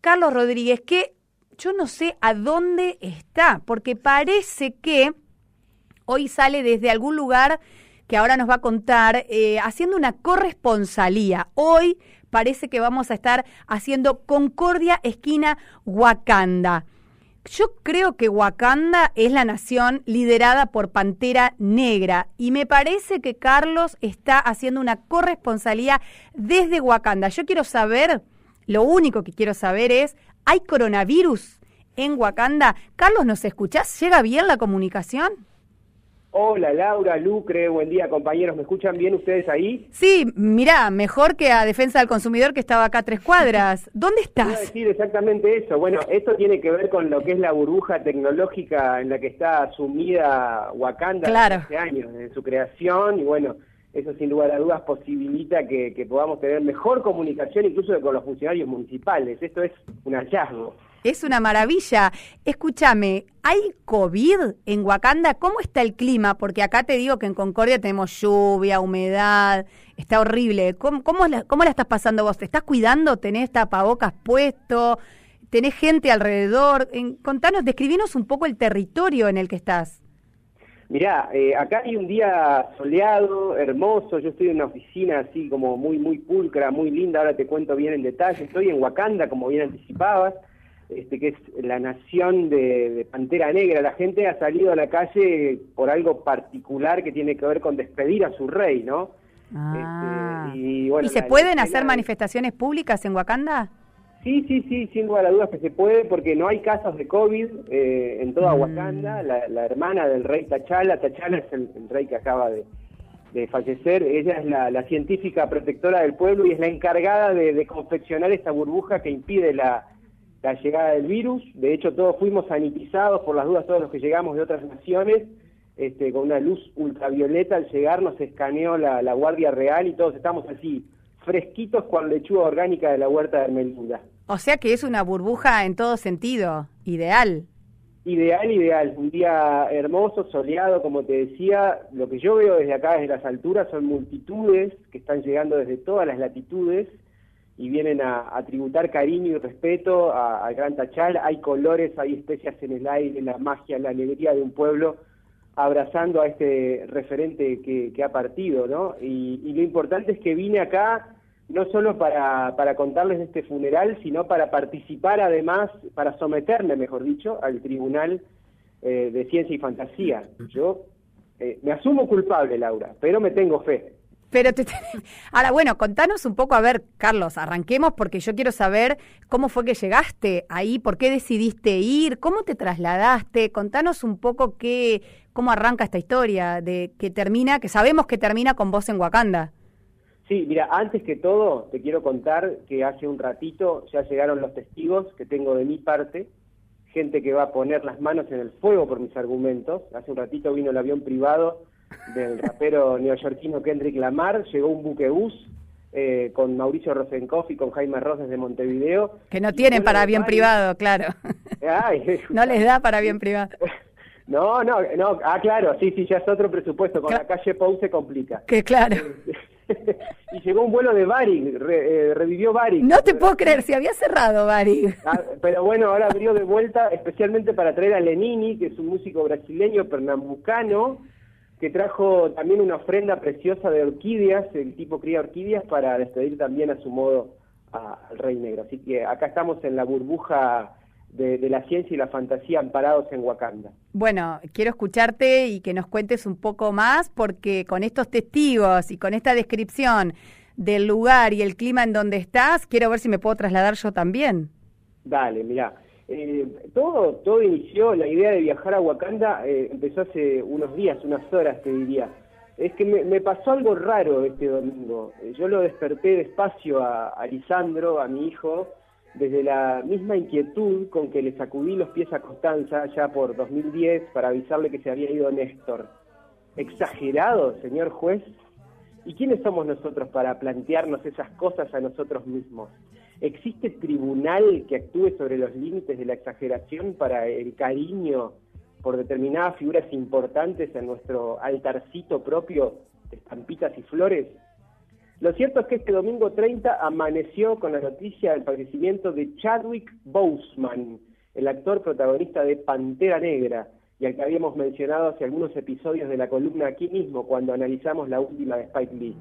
Carlos Rodríguez, que yo no sé a dónde está, porque parece que hoy sale desde algún lugar que ahora nos va a contar, eh, haciendo una corresponsalía. Hoy parece que vamos a estar haciendo Concordia, esquina Wakanda. Yo creo que Wakanda es la nación liderada por Pantera Negra y me parece que Carlos está haciendo una corresponsalía desde Wakanda. Yo quiero saber, lo único que quiero saber es, ¿hay coronavirus en Wakanda? Carlos, ¿nos escuchás? ¿Llega bien la comunicación? Hola Laura, Lucre, buen día compañeros, ¿me escuchan bien ustedes ahí? Sí, mirá, mejor que a Defensa del Consumidor que estaba acá a tres cuadras. ¿Dónde estás? Voy a decir exactamente eso. Bueno, esto tiene que ver con lo que es la burbuja tecnológica en la que está sumida Wakanda claro. hace años, en su creación y bueno, eso sin lugar a dudas posibilita que, que podamos tener mejor comunicación incluso con los funcionarios municipales. Esto es un hallazgo. Es una maravilla. Escúchame, ¿hay COVID en Wakanda? ¿Cómo está el clima? Porque acá te digo que en Concordia tenemos lluvia, humedad, está horrible. ¿Cómo, cómo, la, cómo la estás pasando vos? ¿Te estás cuidando? ¿Tenés tapabocas puesto? ¿Tenés gente alrededor? En, contanos, describinos un poco el territorio en el que estás. Mirá, eh, acá hay un día soleado, hermoso, yo estoy en una oficina así como muy, muy pulcra, muy linda, ahora te cuento bien en detalle, estoy en Wakanda, como bien anticipabas, este, que es la nación de, Pantera Negra. La gente ha salido a la calle por algo particular que tiene que ver con despedir a su rey, ¿no? Ah. Este, y, se pueden hacer manifestaciones públicas en Wakanda? Sí, sí, sí, sin lugar a dudas que se puede, porque no hay casos de COVID eh, en toda mm. Wakanda. La, hermana del rey Tachala, Tachala es el, rey que acaba de, fallecer, ella es la, científica protectora del pueblo y es la encargada de confeccionar esta burbuja que impide la, la llegada del virus. De hecho, todos fuimos sanitizados, por las dudas, todos los que llegamos de otras naciones, este, con una luz ultravioleta al llegar nos escaneó la, Guardia Real y todos estamos así, fresquitos con lechuga orgánica de la huerta de Ermelinda. O sea que es una burbuja en todo sentido, ideal. Ideal, ideal. Un día hermoso, soleado, como te decía. Lo que yo veo desde acá, desde las alturas, son multitudes que están llegando desde todas las latitudes y vienen a, tributar cariño y respeto al Gran Tachal. Hay colores, hay especias en el aire, la magia, la alegría de un pueblo abrazando a este referente que, ha partido, ¿no? Y, lo importante es que vine acá no solo para, para contarles de este funeral, sino para participar además, para someterme, mejor dicho, al Tribunal eh, de Ciencia y Fantasía. Yo eh, me asumo culpable, Laura, pero me tengo fe. Pero te, ahora, bueno, contanos un poco, a ver, Carlos, arranquemos porque yo quiero saber cómo fue que llegaste ahí, por qué decidiste ir, cómo te trasladaste, contanos un poco qué, cómo arranca esta historia de que termina, que sabemos que termina con vos en Wakanda. Sí, mira, antes que todo te quiero contar que hace un ratito ya llegaron los testigos que tengo de mi parte, gente que va a poner las manos en el fuego por mis argumentos. Hace un ratito vino el avión privado del rapero neoyorquino Kendrick Lamar, llegó un buquebús eh, con Mauricio Rosenkoff y con Jaime Rosas de Montevideo. Que no tienen para avión privado, claro. no les da para avión privado. No, no, no, ah, claro, sí, sí, ya es otro presupuesto, con la calle Pou se complica. Que claro. y llegó un vuelo de Bari, eh, revivió Bari. No te puedo creer, se había cerrado Bari. Ah, pero bueno, ahora abrió de vuelta especialmente para traer a Lenini, que es un músico brasileño pernambucano, que trajo también una ofrenda preciosa de orquídeas, el tipo cría orquídeas para despedir también a su modo al Rey Negro. Así que acá estamos en la burbuja de, la ciencia y la fantasía amparados en Wakanda. Bueno, quiero escucharte y que nos cuentes un poco más, porque con estos testigos y con esta descripción del lugar y el clima en donde estás, quiero ver si me puedo trasladar yo también. Dale, mira. Eh, todo, todo inició, la idea de viajar a Wakanda eh, empezó hace unos días, unas horas te diría. Es que me, pasó algo raro este domingo. Eh, yo lo desperté despacio a, a Lisandro, a mi hijo, desde la misma inquietud con que le sacudí los pies a Constanza ya por 2010 para avisarle que se había ido Néstor. ¿Exagerado, señor juez? ¿Y quiénes somos nosotros para plantearnos esas cosas a nosotros mismos? ¿Existe tribunal que actúe sobre los límites de la exageración para el cariño por determinadas figuras importantes en nuestro altarcito propio de estampitas y flores? Lo cierto es que este domingo 30 amaneció con la noticia del fallecimiento de Chadwick Boseman, el actor protagonista de Pantera Negra, y al que habíamos mencionado hace algunos episodios de la columna aquí mismo cuando analizamos la última de Spike Lee.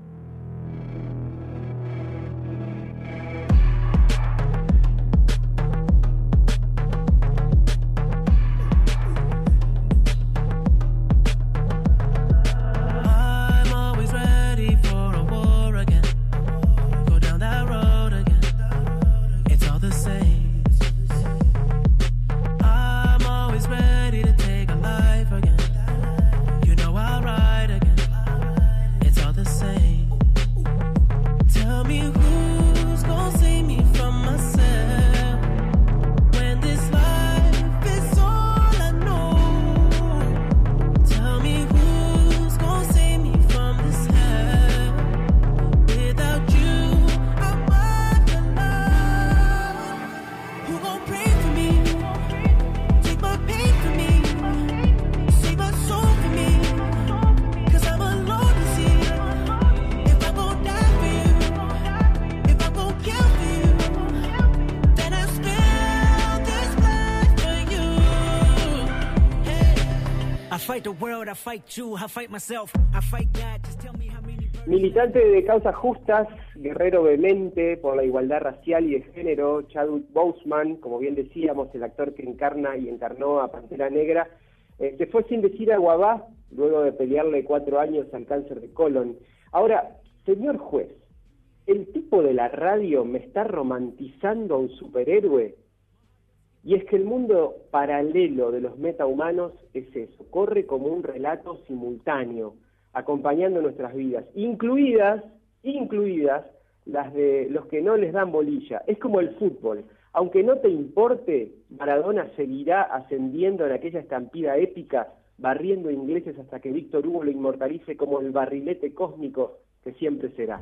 Militante de causas justas, guerrero vehemente por la igualdad racial y de género, Chadwick Boseman, como bien decíamos, el actor que encarna y encarnó a Pantera Negra, eh, se fue sin decir a Guabá luego de pelearle cuatro años al cáncer de colon. Ahora, señor juez, ¿el tipo de la radio me está romantizando a un superhéroe? Y es que el mundo paralelo de los metahumanos es eso, corre como un relato simultáneo, acompañando nuestras vidas, incluidas, incluidas las de los que no les dan bolilla. Es como el fútbol. Aunque no te importe, Maradona seguirá ascendiendo en aquella estampida épica, barriendo ingleses hasta que Víctor Hugo lo inmortalice como el barrilete cósmico que siempre será.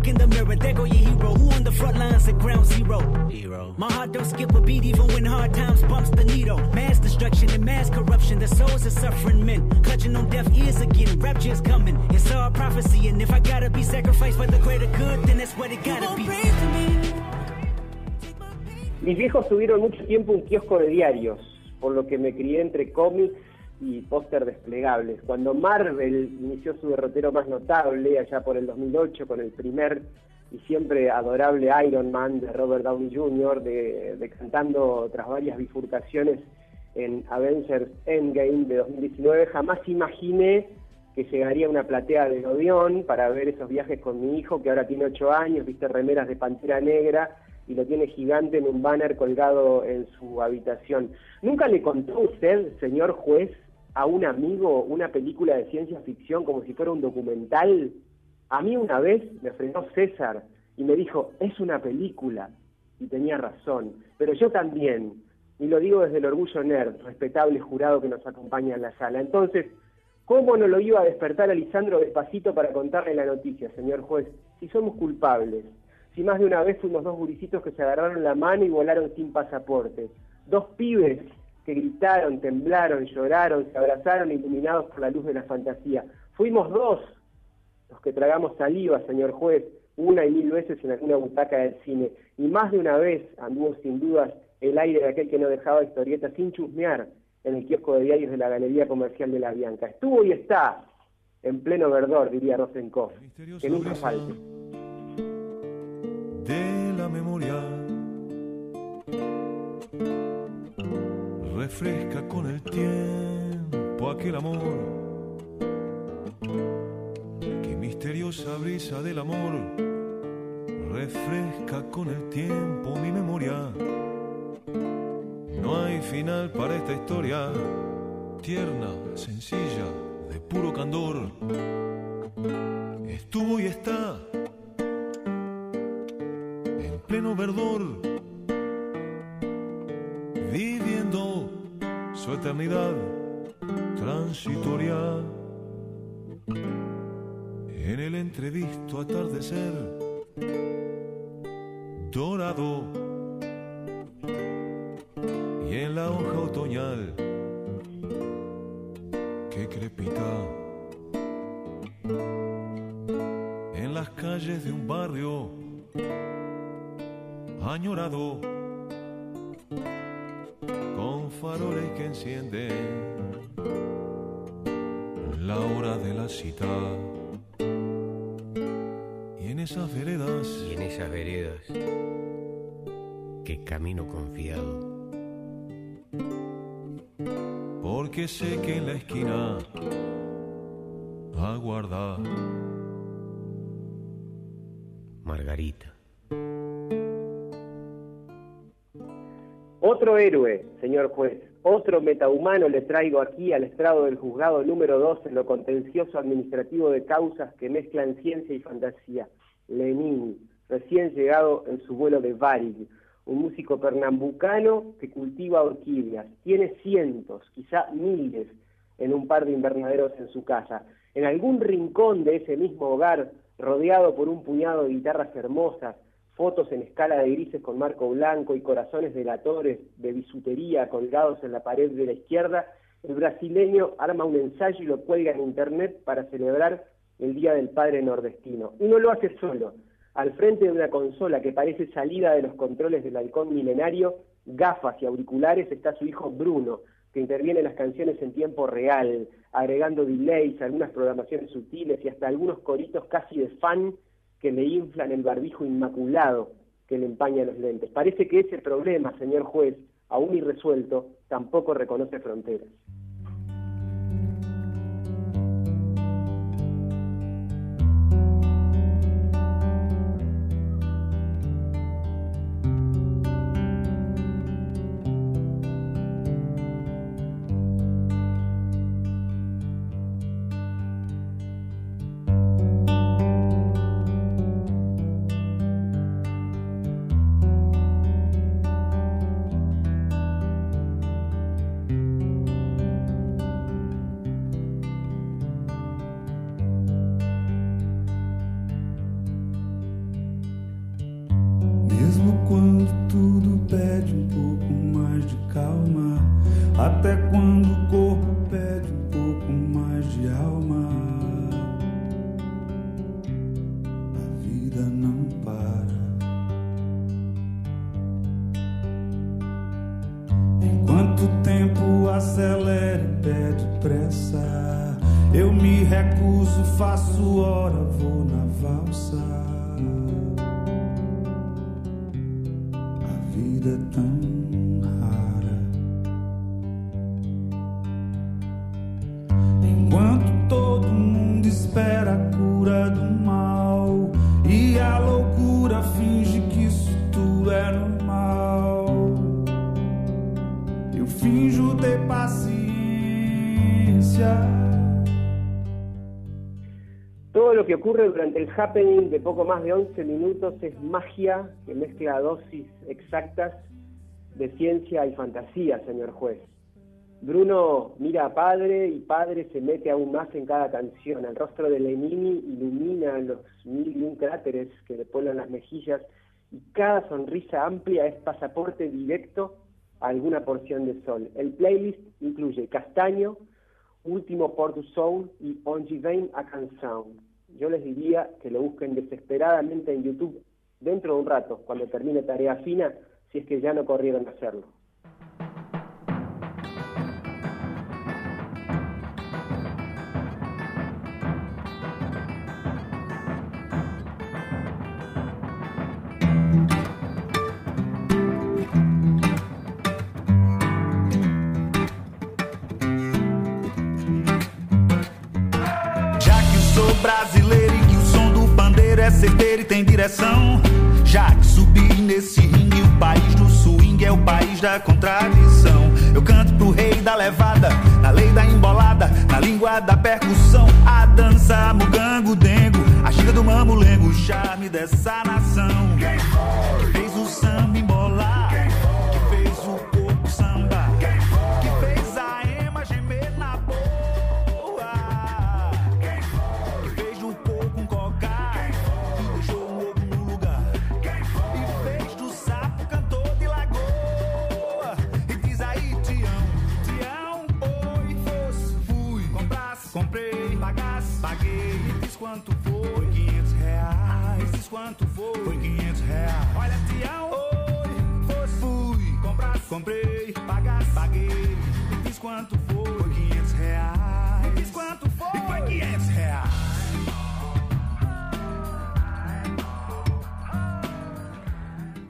Look in the mirror, there go your hero. Who on the front lines at ground zero? Hero. My heart don't skip a beat even when hard times bumps the needle. Mass destruction and mass corruption. The souls of suffering men. Clutching on deaf ears again. Rapture's coming. It's all prophecy. And if I gotta be sacrificed for the greater good, then that's what it gotta be. Mis viejos tuvieron mucho tiempo un kiosco de diarios, por lo que me crié entre cómics y póster desplegables. Cuando Marvel inició su derrotero más notable, allá por el 2008, con el primer y siempre adorable Iron Man de Robert Downey Jr., de, cantando tras varias bifurcaciones en Avengers Endgame de 2019, jamás imaginé que llegaría una platea de Odeón para ver esos viajes con mi hijo, que ahora tiene 8 años, viste remeras de Pantera Negra, y lo tiene gigante en un banner colgado en su habitación. ¿Nunca le contó usted, señor juez, a un amigo una película de ciencia ficción como si fuera un documental? A mí una vez me frenó César y me dijo, es una película. Y tenía razón, pero yo también, y lo digo desde el orgullo nerd, respetable jurado que nos acompaña en la sala. Entonces, ¿cómo no lo iba a despertar a Lisandro despacito para contarle la noticia, señor juez? Si somos culpables, si más de una vez fuimos dos guricitos que se agarraron la mano y volaron sin pasaporte, dos pibes que gritaron, temblaron, lloraron, se abrazaron iluminados por la luz de la fantasía. Fuimos dos los que tragamos saliva, señor juez, una y mil veces en alguna butaca del cine, y más de una vez anduvo sin dudas el aire de aquel que no dejaba historietas sin chusmear en el kiosco de diarios de la Galería Comercial de la Bianca. Estuvo y está en pleno verdor, diría Rosenkopf, que nunca falte. De la memoria refresca con el tiempo aquel amor. Qué misteriosa brisa del amor refresca con el tiempo mi memoria. No hay final para esta historia, tierna, sencilla, de puro candor. Estuvo y está en pleno verdor eternidad transitoria. En el entrevisto atardecer dorado. Y en la hoja otoñal que crepita. En las calles de un barrio añorado faroles que encienden la hora de la cita. Y en esas veredas, Y en esas veredas que camino confiado, porque sé que en la esquina aguarda Margarita. Otro héroe, señor juez, otro metahumano le traigo aquí al estrado del juzgado número 2 en lo contencioso administrativo de causas que mezclan ciencia y fantasía. Lenin, recién llegado en su vuelo de Varig, un músico pernambucano que cultiva orquídeas. Tiene cientos, quizá miles, en un par de invernaderos en su casa. En algún rincón de ese mismo hogar, rodeado por un puñado de guitarras hermosas, fotos en escala de grises con marco blanco y corazones delatores de bisutería colgados en la pared de la izquierda, el brasileño arma un ensayo y lo cuelga en internet para celebrar el Día del Padre Nordestino. Y no lo hace solo. Al frente de una consola que parece salida de los controles del halcón milenario, gafas y auriculares, está su hijo Bruno, que interviene en las canciones en tiempo real, agregando delays, algunas programaciones sutiles y hasta algunos coritos casi de fan que le inflan el barbijo inmaculado que le empaña los lentes. Parece que ese problema, señor juez, aún irresuelto, tampoco reconoce fronteras. Quando tudo pede um pouco mais de calma, até quando vida tão que ocurre durante el happening de poco más de 11 minutos es magia que mezcla dosis exactas de ciencia y fantasía, señor juez. Bruno mira a padre y padre se mete aún más en cada canción. El rostro de Lenini ilumina los mil y un cráteres que le ponen las mejillas y cada sonrisa amplia es pasaporte directo a alguna porción de sol. El playlist incluye Castaño, Último Port du Soul y On Vein a Canção. Yo les diría que lo busquen desesperadamente en YouTube dentro de un rato, cuando termine tarea fina, si es que ya no corrieron a hacerlo. E tem direção. Já que subi nesse ringue, o país do swing é o país da contradição. Eu canto pro rei da levada, na lei da embolada, na língua da percussão. A dança, mugango, dengo, a xiga do mamulengo, o charme dessa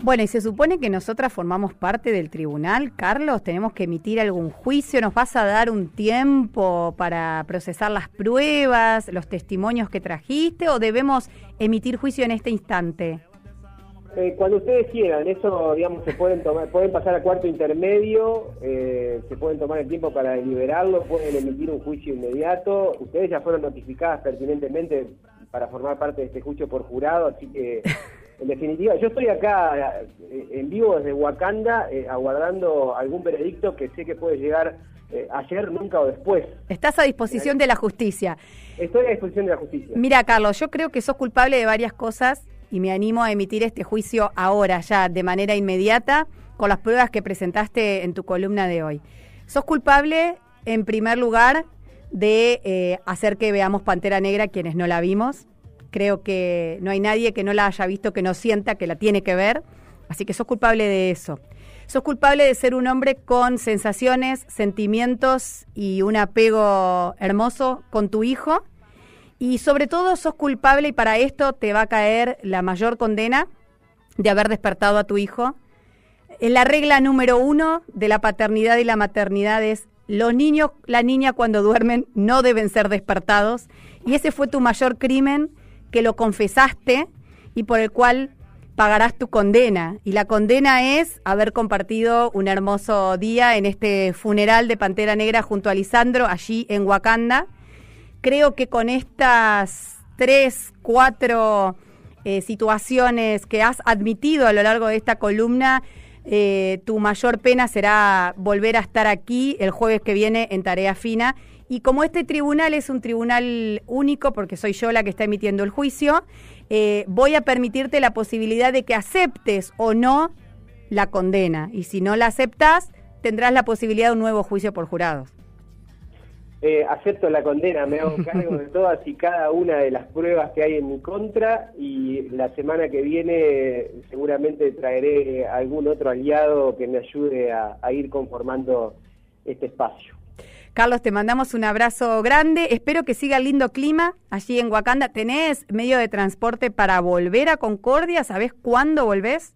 Bueno, y se supone que nosotras formamos parte del tribunal, Carlos, tenemos que emitir algún juicio, nos vas a dar un tiempo para procesar las pruebas, los testimonios que trajiste o debemos emitir juicio en este instante? Eh, cuando ustedes quieran, eso, digamos, se pueden tomar, pueden pasar a cuarto intermedio, eh, se pueden tomar el tiempo para deliberarlo, pueden emitir un juicio inmediato. Ustedes ya fueron notificadas pertinentemente para formar parte de este juicio por jurado, así que, en definitiva, yo estoy acá eh, en vivo desde Wakanda, eh, aguardando algún veredicto que sé que puede llegar eh, ayer, nunca o después. Estás a disposición de la justicia. Estoy a disposición de la justicia. Mira, Carlos, yo creo que sos culpable de varias cosas y me animo a emitir este juicio ahora, ya, de manera inmediata, con las pruebas que presentaste en tu columna de hoy. Sos culpable, en primer lugar, de eh, hacer que veamos Pantera Negra quienes no la vimos. Creo que no hay nadie que no la haya visto que no sienta que la tiene que ver. Así que sos culpable de eso. Sos culpable de ser un hombre con sensaciones, sentimientos y un apego hermoso con tu hijo. Y sobre todo sos culpable y para esto te va a caer la mayor condena de haber despertado a tu hijo. La regla número uno de la paternidad y la maternidad es los niños, la niña cuando duermen no deben ser despertados. Y ese fue tu mayor crimen que lo confesaste y por el cual pagarás tu condena. Y la condena es haber compartido un hermoso día en este funeral de Pantera Negra junto a Lisandro, allí en Wakanda. Creo que con estas tres, cuatro eh, situaciones que has admitido a lo largo de esta columna, eh, tu mayor pena será volver a estar aquí el jueves que viene en Tarea Fina. Y como este tribunal es un tribunal único, porque soy yo la que está emitiendo el juicio, eh, voy a permitirte la posibilidad de que aceptes o no la condena. Y si no la aceptas, tendrás la posibilidad de un nuevo juicio por jurados. Eh, acepto la condena, me hago cargo de todas y cada una de las pruebas que hay en mi contra y la semana que viene seguramente traeré algún otro aliado que me ayude a, a ir conformando este espacio. Carlos, te mandamos un abrazo grande. Espero que siga el lindo clima allí en Wakanda. ¿Tenés medio de transporte para volver a Concordia? ¿Sabés cuándo volvés?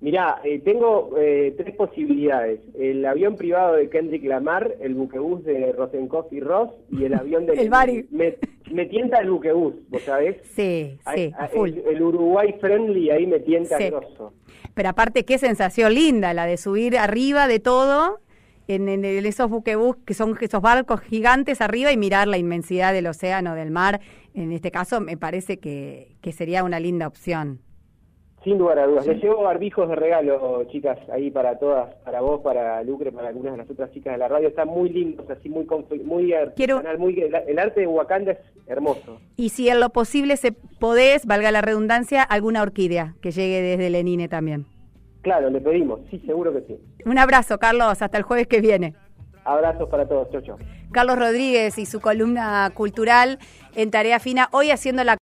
Mirá, eh, tengo eh, tres posibilidades. El avión privado de Kendrick Lamar, el buquebús de Rosenkoff y Ross y el avión de... El Bari. Me, me tienta el buquebús, ¿vos sabés? Sí, sí, a a- full. el, el Uruguay Friendly ahí me tienta Sí. grosso. Pero aparte, qué sensación linda la de subir arriba de todo, en, en esos buquebús, que son esos barcos gigantes arriba y mirar la inmensidad del océano, del mar. En este caso, me parece que, que sería una linda opción. Sin lugar a dudas. Les llevo barbijos de regalo, chicas, ahí para todas, para vos, para Lucre, para algunas de las otras chicas de la radio. Están muy lindos, así muy muy Quiero- muy el, el arte de Wakanda es hermoso. Y si en lo posible se podés, valga la redundancia, alguna orquídea que llegue desde Lenine también. Claro, le pedimos, sí, seguro que sí. Un abrazo, Carlos, hasta el jueves que viene. Abrazos para todos, chau. Carlos Rodríguez y su columna cultural en Tarea Fina, hoy haciendo la